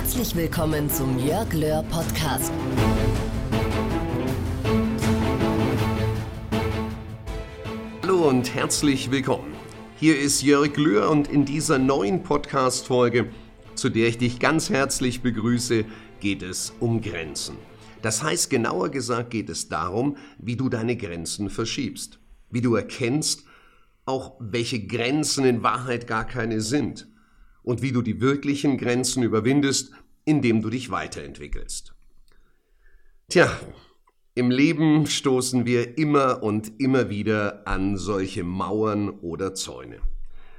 Herzlich willkommen zum Jörg Löhr Podcast. Hallo und herzlich willkommen. Hier ist Jörg Löhr und in dieser neuen Podcast-Folge, zu der ich dich ganz herzlich begrüße, geht es um Grenzen. Das heißt, genauer gesagt geht es darum, wie du deine Grenzen verschiebst, wie du erkennst, auch welche Grenzen in Wahrheit gar keine sind und wie du die wirklichen Grenzen überwindest, indem du dich weiterentwickelst. Tja, im Leben stoßen wir immer und immer wieder an solche Mauern oder Zäune.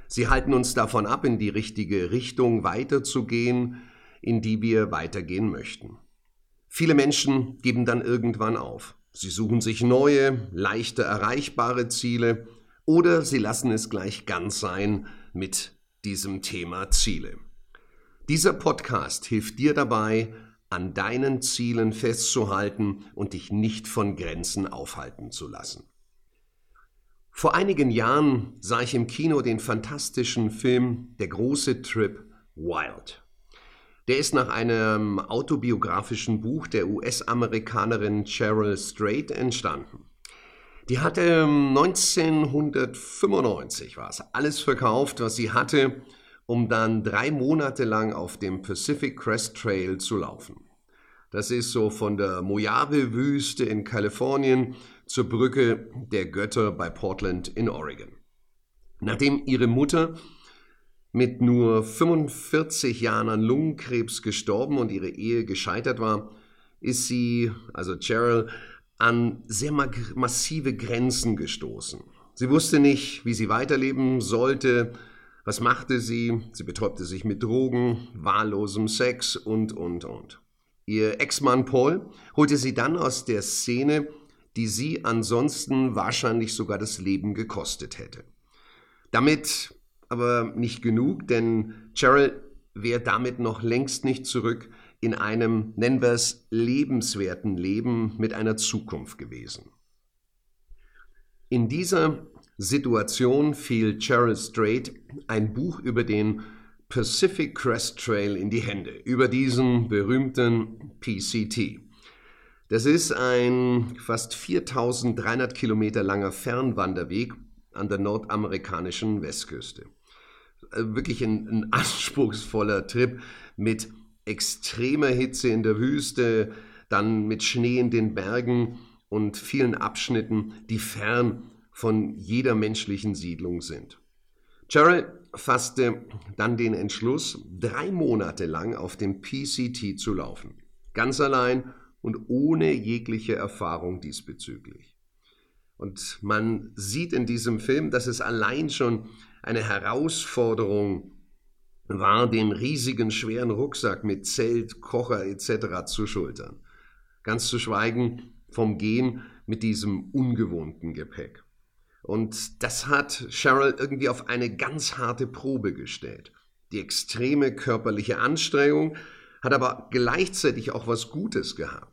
Sie halten uns davon ab, in die richtige Richtung weiterzugehen, in die wir weitergehen möchten. Viele Menschen geben dann irgendwann auf. Sie suchen sich neue, leichter erreichbare Ziele oder sie lassen es gleich ganz sein mit diesem Thema Ziele. Dieser Podcast hilft dir dabei, an deinen Zielen festzuhalten und dich nicht von Grenzen aufhalten zu lassen. Vor einigen Jahren sah ich im Kino den fantastischen Film Der große Trip Wild. Der ist nach einem autobiografischen Buch der US-Amerikanerin Cheryl Strait entstanden. Die hatte 1995 war es alles verkauft, was sie hatte, um dann drei Monate lang auf dem Pacific Crest Trail zu laufen. Das ist so von der Mojave-Wüste in Kalifornien zur Brücke der Götter bei Portland in Oregon. Nachdem ihre Mutter mit nur 45 Jahren an Lungenkrebs gestorben und ihre Ehe gescheitert war, ist sie, also Cheryl, an sehr massive Grenzen gestoßen. Sie wusste nicht, wie sie weiterleben sollte. Was machte sie? Sie betäubte sich mit Drogen, wahllosem Sex und, und, und. Ihr Ex-Mann Paul holte sie dann aus der Szene, die sie ansonsten wahrscheinlich sogar das Leben gekostet hätte. Damit aber nicht genug, denn Cheryl wäre damit noch längst nicht zurück in einem, nennen wir es, lebenswerten Leben mit einer Zukunft gewesen. In dieser Situation fiel Cheryl Strait ein Buch über den Pacific Crest Trail in die Hände, über diesen berühmten PCT. Das ist ein fast 4300 Kilometer langer Fernwanderweg an der nordamerikanischen Westküste. Äh, wirklich ein, ein anspruchsvoller Trip mit extremer Hitze in der Wüste, dann mit Schnee in den Bergen und vielen Abschnitten, die fern von jeder menschlichen Siedlung sind. Cheryl fasste dann den Entschluss, drei Monate lang auf dem PCT zu laufen. Ganz allein und ohne jegliche Erfahrung diesbezüglich. Und man sieht in diesem Film, dass es allein schon eine Herausforderung war, den riesigen schweren Rucksack mit Zelt, Kocher etc. zu schultern. Ganz zu schweigen vom Gehen mit diesem ungewohnten Gepäck. Und das hat Cheryl irgendwie auf eine ganz harte Probe gestellt. Die extreme körperliche Anstrengung hat aber gleichzeitig auch was Gutes gehabt.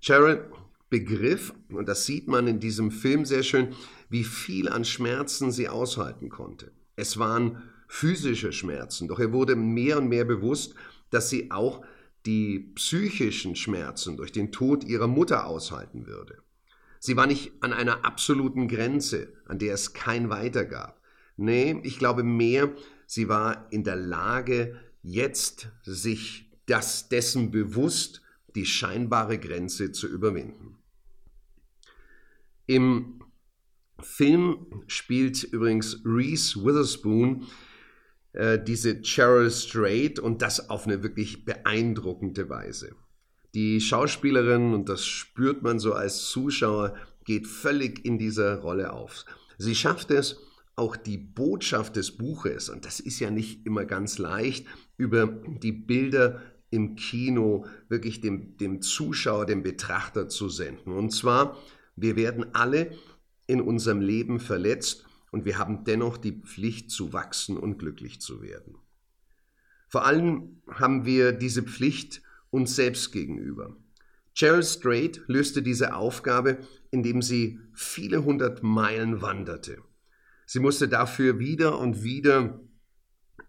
Cheryl begriff, und das sieht man in diesem Film sehr schön, wie viel an Schmerzen sie aushalten konnte. Es waren physische Schmerzen. Doch er wurde mehr und mehr bewusst, dass sie auch die psychischen Schmerzen durch den Tod ihrer Mutter aushalten würde. Sie war nicht an einer absoluten Grenze, an der es kein Weiter gab. Nee, ich glaube mehr, sie war in der Lage, jetzt sich das dessen bewusst, die scheinbare Grenze zu überwinden. Im Film spielt übrigens Reese Witherspoon äh, diese Cheryl Strait und das auf eine wirklich beeindruckende Weise. Die Schauspielerin, und das spürt man so als Zuschauer, geht völlig in dieser Rolle auf. Sie schafft es, auch die Botschaft des Buches, und das ist ja nicht immer ganz leicht, über die Bilder im Kino wirklich dem, dem Zuschauer, dem Betrachter zu senden. Und zwar, wir werden alle in unserem Leben verletzt und wir haben dennoch die Pflicht zu wachsen und glücklich zu werden. Vor allem haben wir diese Pflicht uns selbst gegenüber. Cheryl Strait löste diese Aufgabe, indem sie viele hundert Meilen wanderte. Sie musste dafür wieder und wieder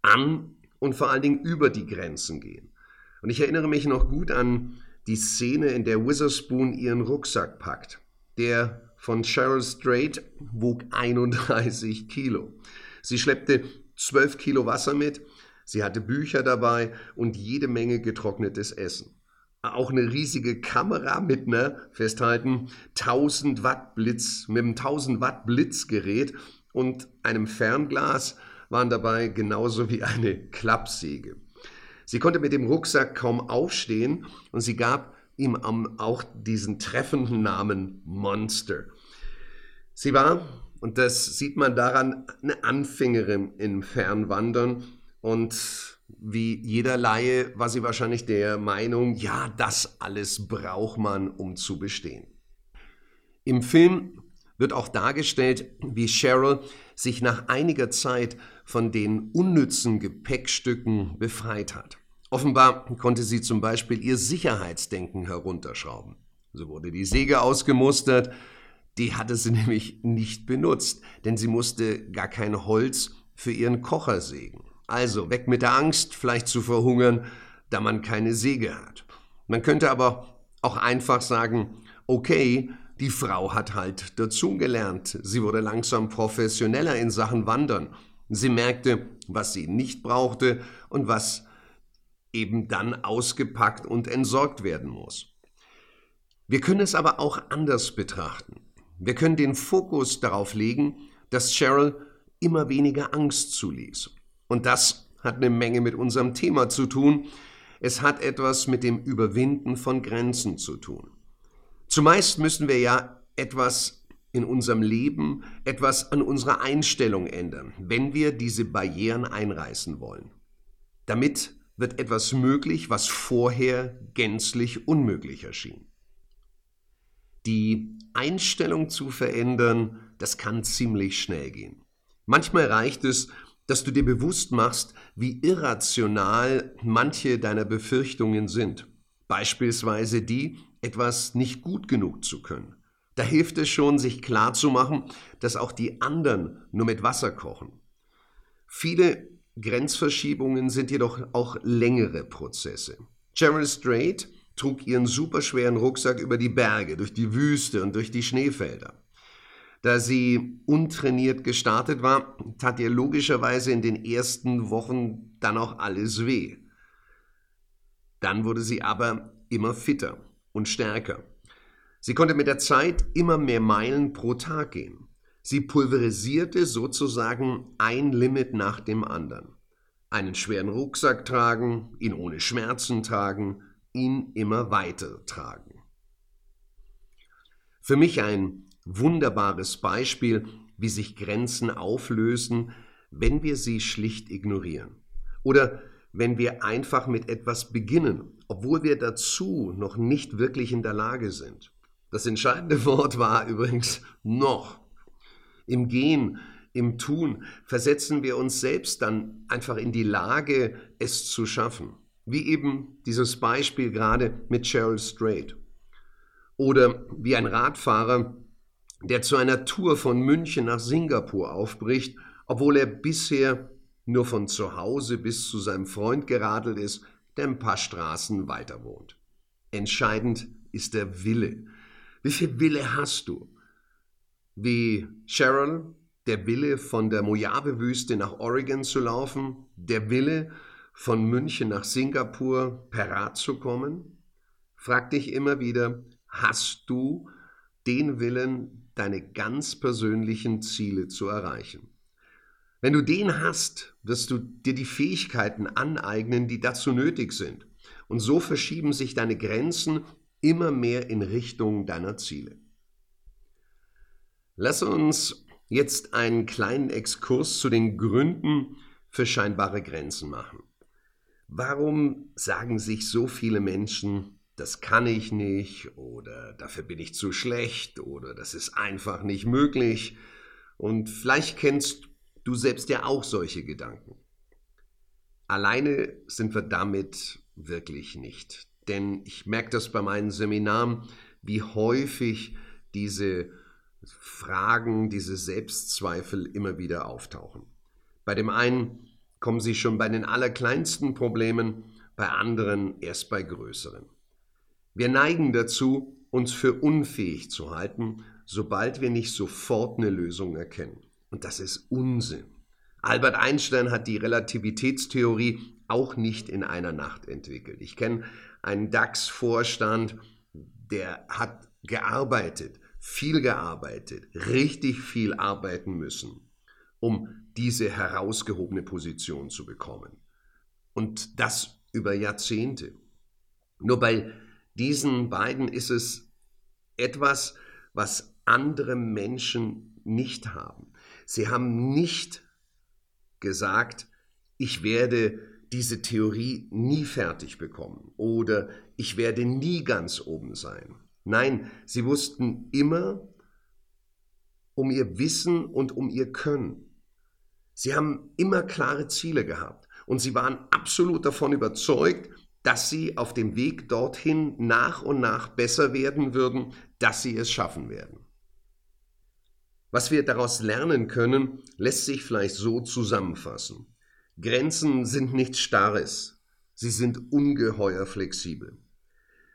an und vor allen Dingen über die Grenzen gehen. Und ich erinnere mich noch gut an die Szene, in der Witherspoon ihren Rucksack packt. Der von Cheryl Strait wog 31 Kilo. Sie schleppte 12 Kilo Wasser mit, sie hatte Bücher dabei und jede Menge getrocknetes Essen. Auch eine riesige Kamera mit einer, festhalten, 1000 Watt Blitz, mit einem 1000 Watt Blitzgerät und einem Fernglas waren dabei genauso wie eine Klappsäge. Sie konnte mit dem Rucksack kaum aufstehen und sie gab ihm auch diesen treffenden Namen Monster. Sie war, und das sieht man daran, eine Anfängerin im Fernwandern und wie jeder Laie war sie wahrscheinlich der Meinung, ja, das alles braucht man, um zu bestehen. Im Film wird auch dargestellt, wie Cheryl sich nach einiger Zeit von den unnützen Gepäckstücken befreit hat. Offenbar konnte sie zum Beispiel ihr Sicherheitsdenken herunterschrauben. So wurde die Säge ausgemustert, die hatte sie nämlich nicht benutzt, denn sie musste gar kein Holz für ihren Kocher sägen. Also weg mit der Angst, vielleicht zu verhungern, da man keine Säge hat. Man könnte aber auch einfach sagen, okay, die Frau hat halt dazugelernt. Sie wurde langsam professioneller in Sachen Wandern. Sie merkte, was sie nicht brauchte und was eben dann ausgepackt und entsorgt werden muss. Wir können es aber auch anders betrachten. Wir können den Fokus darauf legen, dass Cheryl immer weniger Angst zuließ. Und das hat eine Menge mit unserem Thema zu tun. Es hat etwas mit dem Überwinden von Grenzen zu tun. Zumeist müssen wir ja etwas in unserem Leben, etwas an unserer Einstellung ändern, wenn wir diese Barrieren einreißen wollen. Damit wird etwas möglich, was vorher gänzlich unmöglich erschien. Die Einstellung zu verändern, das kann ziemlich schnell gehen. Manchmal reicht es, dass du dir bewusst machst, wie irrational manche deiner Befürchtungen sind. Beispielsweise die, etwas nicht gut genug zu können. Da hilft es schon, sich klarzumachen, dass auch die anderen nur mit Wasser kochen. Viele Grenzverschiebungen sind jedoch auch längere Prozesse. Cheryl Strait trug ihren superschweren Rucksack über die Berge, durch die Wüste und durch die Schneefelder. Da sie untrainiert gestartet war, tat ihr logischerweise in den ersten Wochen dann auch alles weh. Dann wurde sie aber immer fitter und stärker. Sie konnte mit der Zeit immer mehr Meilen pro Tag gehen. Sie pulverisierte sozusagen ein Limit nach dem anderen. Einen schweren Rucksack tragen, ihn ohne Schmerzen tragen, ihn immer weiter tragen. Für mich ein wunderbares Beispiel, wie sich Grenzen auflösen, wenn wir sie schlicht ignorieren. Oder wenn wir einfach mit etwas beginnen, obwohl wir dazu noch nicht wirklich in der Lage sind. Das entscheidende Wort war übrigens noch. Im Gehen, im Tun versetzen wir uns selbst dann einfach in die Lage, es zu schaffen. Wie eben dieses Beispiel gerade mit Cheryl Strait. Oder wie ein Radfahrer, der zu einer Tour von München nach Singapur aufbricht, obwohl er bisher nur von zu Hause bis zu seinem Freund geradelt ist, der ein paar Straßen weiter wohnt. Entscheidend ist der Wille. Wie viel Wille hast du? Wie Cheryl, der Wille von der Mojave-Wüste nach Oregon zu laufen, der Wille von München nach Singapur per Rad zu kommen? Frag dich immer wieder, hast du den Willen, deine ganz persönlichen Ziele zu erreichen? Wenn du den hast, wirst du dir die Fähigkeiten aneignen, die dazu nötig sind. Und so verschieben sich deine Grenzen immer mehr in Richtung deiner Ziele. Lass uns jetzt einen kleinen Exkurs zu den Gründen für scheinbare Grenzen machen. Warum sagen sich so viele Menschen, das kann ich nicht oder dafür bin ich zu schlecht oder das ist einfach nicht möglich? Und vielleicht kennst du selbst ja auch solche Gedanken. Alleine sind wir damit wirklich nicht. Denn ich merke das bei meinen Seminaren, wie häufig diese Fragen, diese Selbstzweifel immer wieder auftauchen. Bei dem einen kommen sie schon bei den allerkleinsten Problemen bei anderen erst bei größeren. Wir neigen dazu, uns für unfähig zu halten, sobald wir nicht sofort eine Lösung erkennen. Und das ist Unsinn. Albert Einstein hat die Relativitätstheorie auch nicht in einer Nacht entwickelt. Ich kenne einen DAX-Vorstand, der hat gearbeitet, viel gearbeitet, richtig viel arbeiten müssen, um diese herausgehobene Position zu bekommen. Und das über Jahrzehnte. Nur bei diesen beiden ist es etwas, was andere Menschen nicht haben. Sie haben nicht gesagt, ich werde diese Theorie nie fertig bekommen oder ich werde nie ganz oben sein. Nein, sie wussten immer um ihr Wissen und um ihr Können. Sie haben immer klare Ziele gehabt und sie waren absolut davon überzeugt, dass sie auf dem Weg dorthin nach und nach besser werden würden, dass sie es schaffen werden. Was wir daraus lernen können, lässt sich vielleicht so zusammenfassen. Grenzen sind nichts Starres, sie sind ungeheuer flexibel.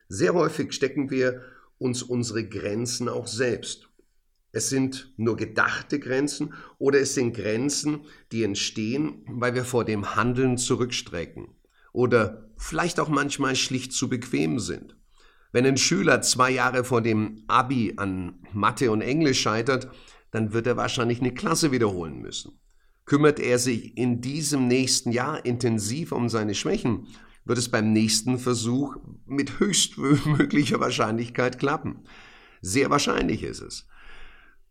Sehr häufig stecken wir uns unsere Grenzen auch selbst. Es sind nur gedachte Grenzen oder es sind Grenzen, die entstehen, weil wir vor dem Handeln zurückstrecken oder vielleicht auch manchmal schlicht zu bequem sind. Wenn ein Schüler zwei Jahre vor dem Abi an Mathe und Englisch scheitert, dann wird er wahrscheinlich eine Klasse wiederholen müssen. Kümmert er sich in diesem nächsten Jahr intensiv um seine Schwächen, wird es beim nächsten Versuch mit höchstmöglicher Wahrscheinlichkeit klappen. Sehr wahrscheinlich ist es.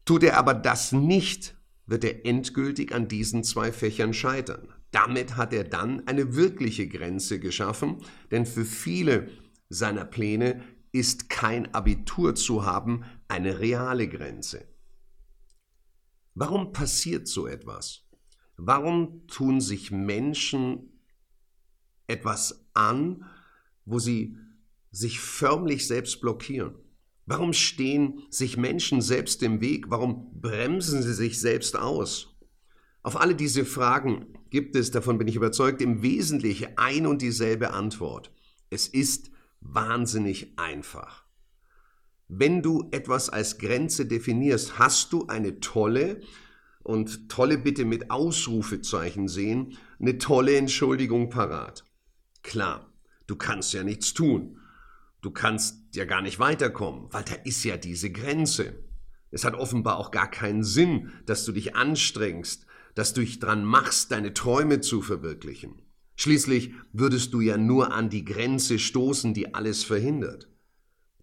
Tut er aber das nicht, wird er endgültig an diesen zwei Fächern scheitern. Damit hat er dann eine wirkliche Grenze geschaffen, denn für viele seiner Pläne ist kein Abitur zu haben eine reale Grenze. Warum passiert so etwas? Warum tun sich Menschen etwas an, wo sie sich förmlich selbst blockieren? Warum stehen sich Menschen selbst im Weg? Warum bremsen sie sich selbst aus? Auf alle diese Fragen gibt es, davon bin ich überzeugt, im Wesentlichen ein und dieselbe Antwort. Es ist wahnsinnig einfach. Wenn du etwas als Grenze definierst, hast du eine tolle, und tolle bitte mit Ausrufezeichen sehen, eine tolle Entschuldigung parat. Klar, du kannst ja nichts tun. Du kannst ja gar nicht weiterkommen, weil da ist ja diese Grenze. Es hat offenbar auch gar keinen Sinn, dass du dich anstrengst, dass du dich dran machst, deine Träume zu verwirklichen. Schließlich würdest du ja nur an die Grenze stoßen, die alles verhindert.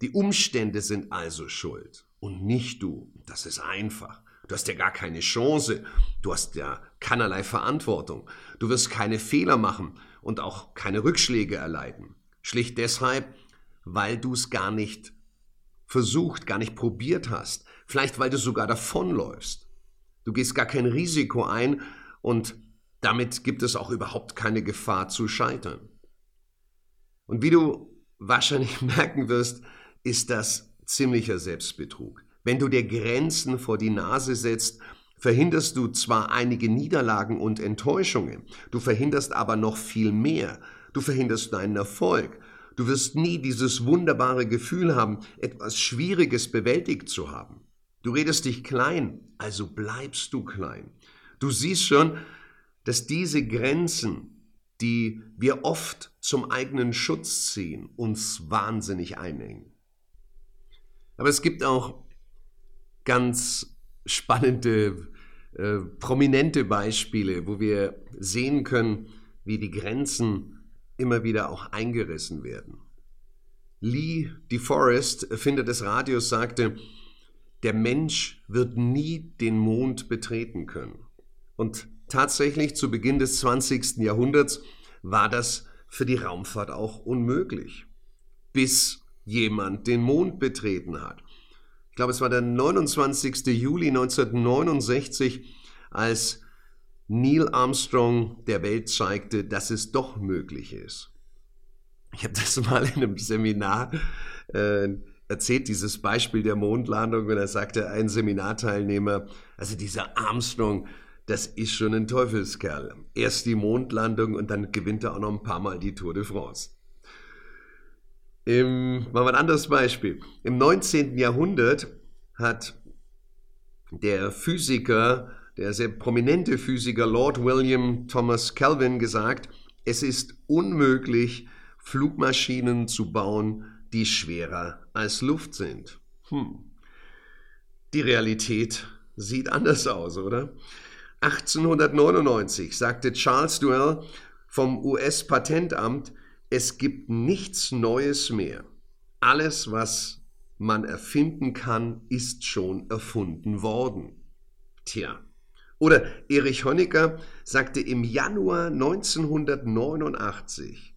Die Umstände sind also schuld und nicht du. Das ist einfach. Du hast ja gar keine Chance. Du hast ja keinerlei Verantwortung. Du wirst keine Fehler machen und auch keine Rückschläge erleiden. Schlicht deshalb, weil du es gar nicht versucht, gar nicht probiert hast. Vielleicht, weil du sogar davonläufst. Du gehst gar kein Risiko ein und damit gibt es auch überhaupt keine Gefahr zu scheitern. Und wie du wahrscheinlich merken wirst, ist das ziemlicher Selbstbetrug. Wenn du dir Grenzen vor die Nase setzt, verhinderst du zwar einige Niederlagen und Enttäuschungen, du verhinderst aber noch viel mehr. Du verhinderst deinen Erfolg. Du wirst nie dieses wunderbare Gefühl haben, etwas Schwieriges bewältigt zu haben. Du redest dich klein, also bleibst du klein. Du siehst schon, dass diese Grenzen, die wir oft zum eigenen Schutz ziehen, uns wahnsinnig einengen. Aber es gibt auch ganz spannende, äh, prominente Beispiele, wo wir sehen können, wie die Grenzen immer wieder auch eingerissen werden. Lee DeForest, Erfinder des Radios, sagte, der Mensch wird nie den Mond betreten können. Und tatsächlich zu Beginn des 20. Jahrhunderts war das für die Raumfahrt auch unmöglich, bis jemand den Mond betreten hat ich glaube, es war der 29. Juli 1969, als Neil Armstrong der Welt zeigte, dass es doch möglich ist. Ich habe das mal in einem Seminar äh, erzählt, dieses Beispiel der Mondlandung, und da sagte ein Seminarteilnehmer, also dieser Armstrong, das ist schon ein Teufelskerl. Erst die Mondlandung und dann gewinnt er auch noch ein paar Mal die Tour de France. Im, machen wir ein anderes Beispiel. Im 19. Jahrhundert hat der Physiker, der sehr prominente Physiker Lord William Thomas Kelvin gesagt, es ist unmöglich, Flugmaschinen zu bauen, die schwerer als Luft sind. Hm. Die Realität sieht anders aus, oder? 1899 sagte Charles Duell vom US-Patentamt, es gibt nichts Neues mehr. Alles, was man erfinden kann, ist schon erfunden worden. Tja. Oder Erich Honecker sagte im Januar 1989,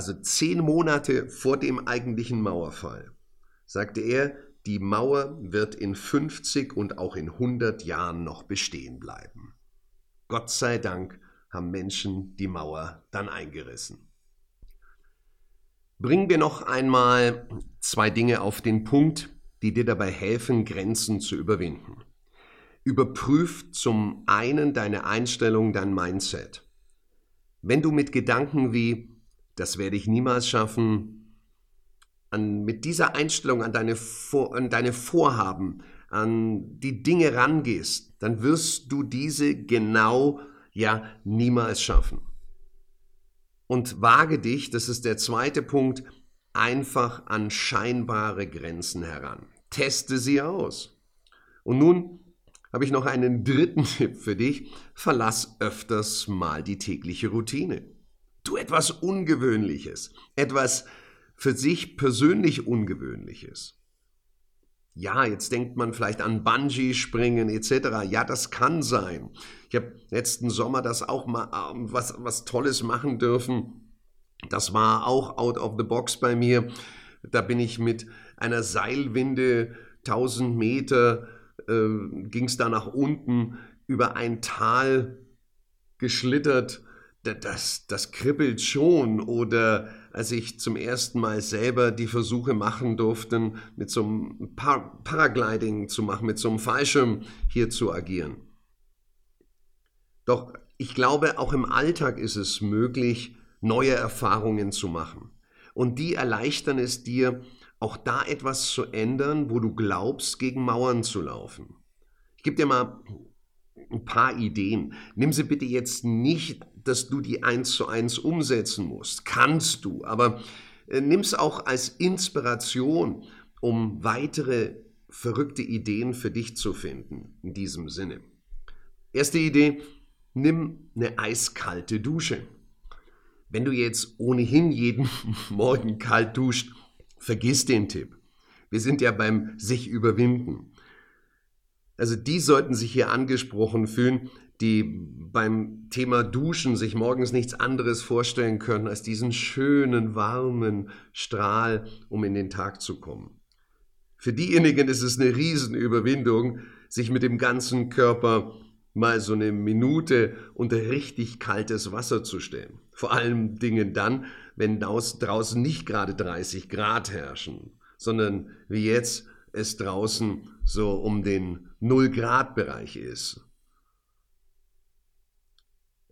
also zehn Monate vor dem eigentlichen Mauerfall, sagte er, die Mauer wird in 50 und auch in 100 Jahren noch bestehen bleiben. Gott sei Dank haben Menschen die Mauer dann eingerissen. Bringen wir noch einmal zwei Dinge auf den Punkt, die dir dabei helfen, Grenzen zu überwinden. Überprüf zum einen deine Einstellung, dein Mindset. Wenn du mit Gedanken wie, das werde ich niemals schaffen, an, mit dieser Einstellung an deine, Vor, an deine Vorhaben, an die Dinge rangehst, dann wirst du diese genau ja niemals schaffen und wage dich, das ist der zweite Punkt, einfach an scheinbare Grenzen heran. Teste sie aus. Und nun habe ich noch einen dritten Tipp für dich. Verlass öfters mal die tägliche Routine. Tu etwas Ungewöhnliches, etwas für sich persönlich Ungewöhnliches. Ja, jetzt denkt man vielleicht an Bungee-Springen etc. Ja, das kann sein. Ich habe letzten Sommer das auch mal ähm, was, was Tolles machen dürfen. Das war auch out of the box bei mir. Da bin ich mit einer Seilwinde 1000 Meter, äh, ging es da nach unten über ein Tal geschlittert. Das, das kribbelt schon. Oder als ich zum ersten Mal selber die Versuche machen durfte, mit so einem Par Paragliding zu machen, mit so einem Fallschirm hier zu agieren. Doch ich glaube, auch im Alltag ist es möglich, neue Erfahrungen zu machen. Und die erleichtern es dir, auch da etwas zu ändern, wo du glaubst, gegen Mauern zu laufen. Ich gebe dir mal ein paar Ideen. Nimm sie bitte jetzt nicht dass du die eins zu eins umsetzen musst. Kannst du, aber äh, nimm es auch als Inspiration, um weitere verrückte Ideen für dich zu finden in diesem Sinne. Erste Idee, nimm eine eiskalte Dusche. Wenn du jetzt ohnehin jeden Morgen kalt duscht, vergiss den Tipp. Wir sind ja beim sich überwinden. Also die sollten sich hier angesprochen fühlen, die beim Thema Duschen sich morgens nichts anderes vorstellen können als diesen schönen, warmen Strahl, um in den Tag zu kommen. Für diejenigen ist es eine Riesenüberwindung, sich mit dem ganzen Körper mal so eine Minute unter richtig kaltes Wasser zu stellen. Vor allem Dingen dann, wenn draußen nicht gerade 30 Grad herrschen, sondern wie jetzt es draußen so um den 0 Grad Bereich ist.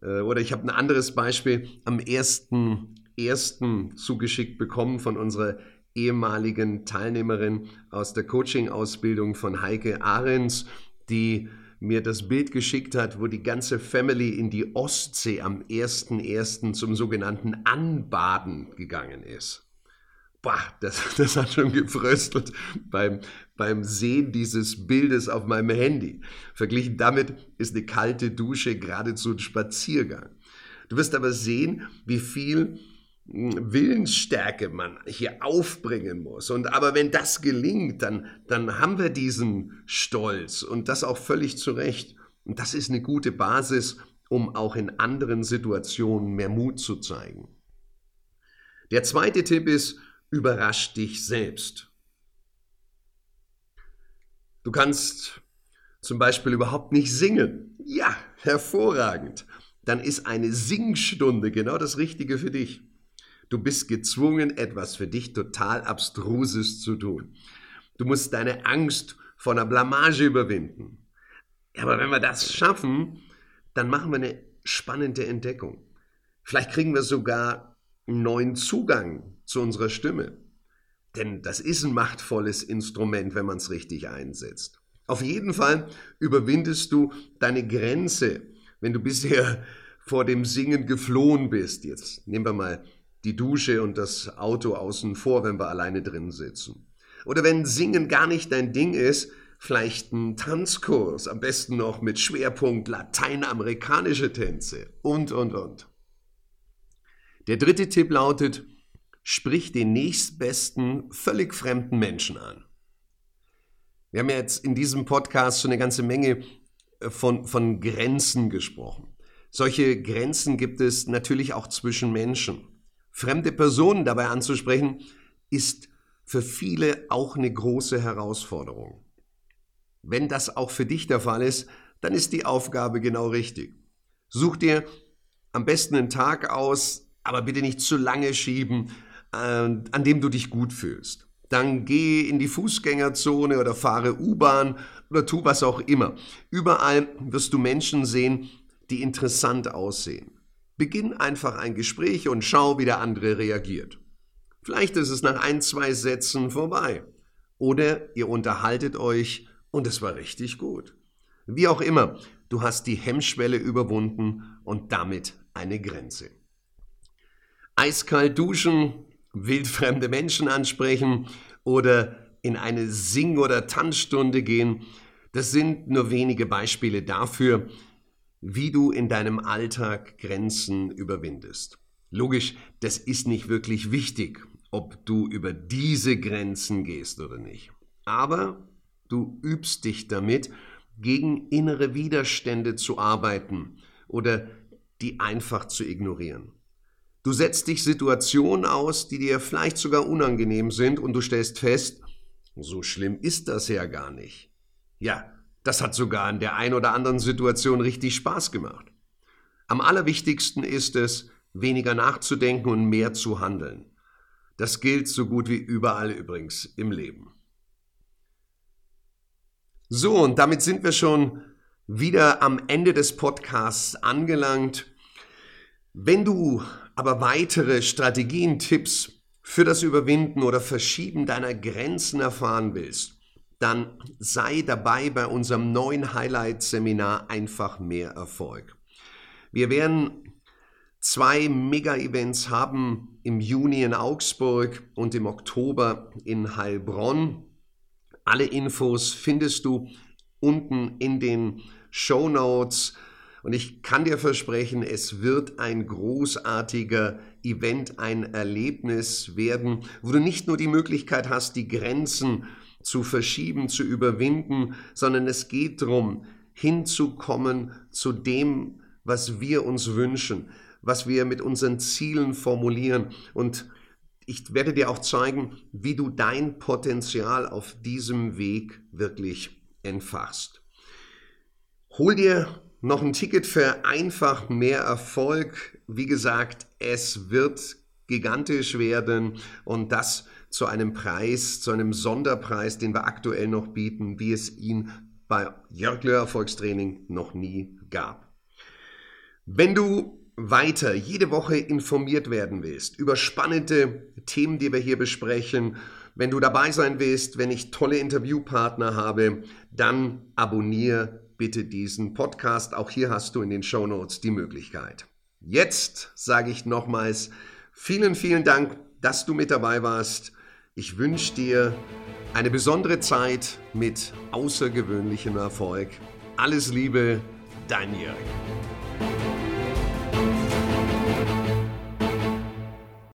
Äh, oder ich habe ein anderes Beispiel am 1.1. zugeschickt bekommen von unserer ehemaligen Teilnehmerin aus der Coaching-Ausbildung von Heike Ahrens, die mir das Bild geschickt hat, wo die ganze Family in die Ostsee am 1.1. zum sogenannten Anbaden gegangen ist. Boah, das, das hat schon gefröstelt beim, beim Sehen dieses Bildes auf meinem Handy. Verglichen damit ist eine kalte Dusche geradezu ein Spaziergang. Du wirst aber sehen, wie viel hm, Willensstärke man hier aufbringen muss. Und aber wenn das gelingt, dann, dann haben wir diesen Stolz und das auch völlig zu Recht. Und das ist eine gute Basis, um auch in anderen Situationen mehr Mut zu zeigen. Der zweite Tipp ist, überrasch dich selbst. Du kannst zum Beispiel überhaupt nicht singen. Ja, hervorragend. Dann ist eine Singstunde genau das Richtige für dich. Du bist gezwungen, etwas für dich total Abstruses zu tun. Du musst deine Angst vor einer Blamage überwinden. Aber wenn wir das schaffen, dann machen wir eine spannende Entdeckung. Vielleicht kriegen wir sogar einen neuen Zugang zu unserer Stimme. Denn das ist ein machtvolles Instrument, wenn man es richtig einsetzt. Auf jeden Fall überwindest du deine Grenze, wenn du bisher vor dem Singen geflohen bist. Jetzt nehmen wir mal die Dusche und das Auto außen vor, wenn wir alleine drin sitzen. Oder wenn Singen gar nicht dein Ding ist, vielleicht ein Tanzkurs, am besten noch mit Schwerpunkt lateinamerikanische Tänze und, und, und. Der dritte Tipp lautet, sprich den nächstbesten, völlig fremden Menschen an. Wir haben ja jetzt in diesem Podcast so eine ganze Menge äh, von, von Grenzen gesprochen. Solche Grenzen gibt es natürlich auch zwischen Menschen. Fremde Personen dabei anzusprechen, ist für viele auch eine große Herausforderung. Wenn das auch für dich der Fall ist, dann ist die Aufgabe genau richtig. Such dir am besten einen Tag aus, aber bitte nicht zu lange schieben, an dem du dich gut fühlst dann geh in die Fußgängerzone oder fahre U-Bahn oder tu was auch immer. Überall wirst du Menschen sehen, die interessant aussehen. Beginn einfach ein Gespräch und schau, wie der andere reagiert. Vielleicht ist es nach ein, zwei Sätzen vorbei. Oder ihr unterhaltet euch und es war richtig gut. Wie auch immer, du hast die Hemmschwelle überwunden und damit eine Grenze. Eiskalt duschen, wildfremde Menschen ansprechen oder in eine Sing- oder Tanzstunde gehen. Das sind nur wenige Beispiele dafür, wie du in deinem Alltag Grenzen überwindest. Logisch, das ist nicht wirklich wichtig, ob du über diese Grenzen gehst oder nicht. Aber du übst dich damit, gegen innere Widerstände zu arbeiten oder die einfach zu ignorieren. Du setzt dich Situationen aus, die dir vielleicht sogar unangenehm sind und du stellst fest, so schlimm ist das ja gar nicht. Ja, das hat sogar in der ein oder anderen Situation richtig Spaß gemacht. Am allerwichtigsten ist es, weniger nachzudenken und mehr zu handeln. Das gilt so gut wie überall übrigens im Leben. So, und damit sind wir schon wieder am Ende des Podcasts angelangt. Wenn du aber weitere Strategien, Tipps für das Überwinden oder Verschieben deiner Grenzen erfahren willst, dann sei dabei bei unserem neuen Highlight-Seminar einfach mehr Erfolg. Wir werden zwei Mega-Events haben im Juni in Augsburg und im Oktober in Heilbronn. Alle Infos findest du unten in den Show Notes. Und ich kann dir versprechen, es wird ein großartiger Event, ein Erlebnis werden, wo du nicht nur die Möglichkeit hast, die Grenzen zu verschieben, zu überwinden, sondern es geht darum, hinzukommen zu dem, was wir uns wünschen, was wir mit unseren Zielen formulieren. Und ich werde dir auch zeigen, wie du dein Potenzial auf diesem Weg wirklich entfachst. Hol dir noch ein Ticket für einfach mehr Erfolg. Wie gesagt, es wird gigantisch werden und das zu einem Preis, zu einem Sonderpreis, den wir aktuell noch bieten, wie es ihn bei Jörg Löhr Erfolgstraining noch nie gab. Wenn du weiter jede Woche informiert werden willst über spannende Themen, die wir hier besprechen, wenn du dabei sein willst, wenn ich tolle Interviewpartner habe, dann abonniere bitte diesen Podcast. Auch hier hast du in den Show Notes die Möglichkeit. Jetzt sage ich nochmals vielen, vielen Dank, dass du mit dabei warst. Ich wünsche dir eine besondere Zeit mit außergewöhnlichem Erfolg. Alles Liebe, dein Jörg.